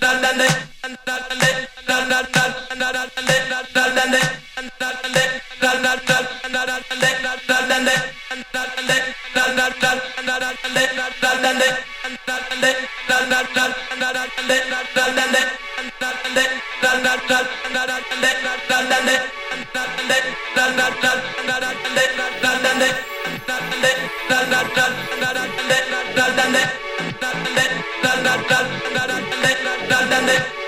da da da da Yeah.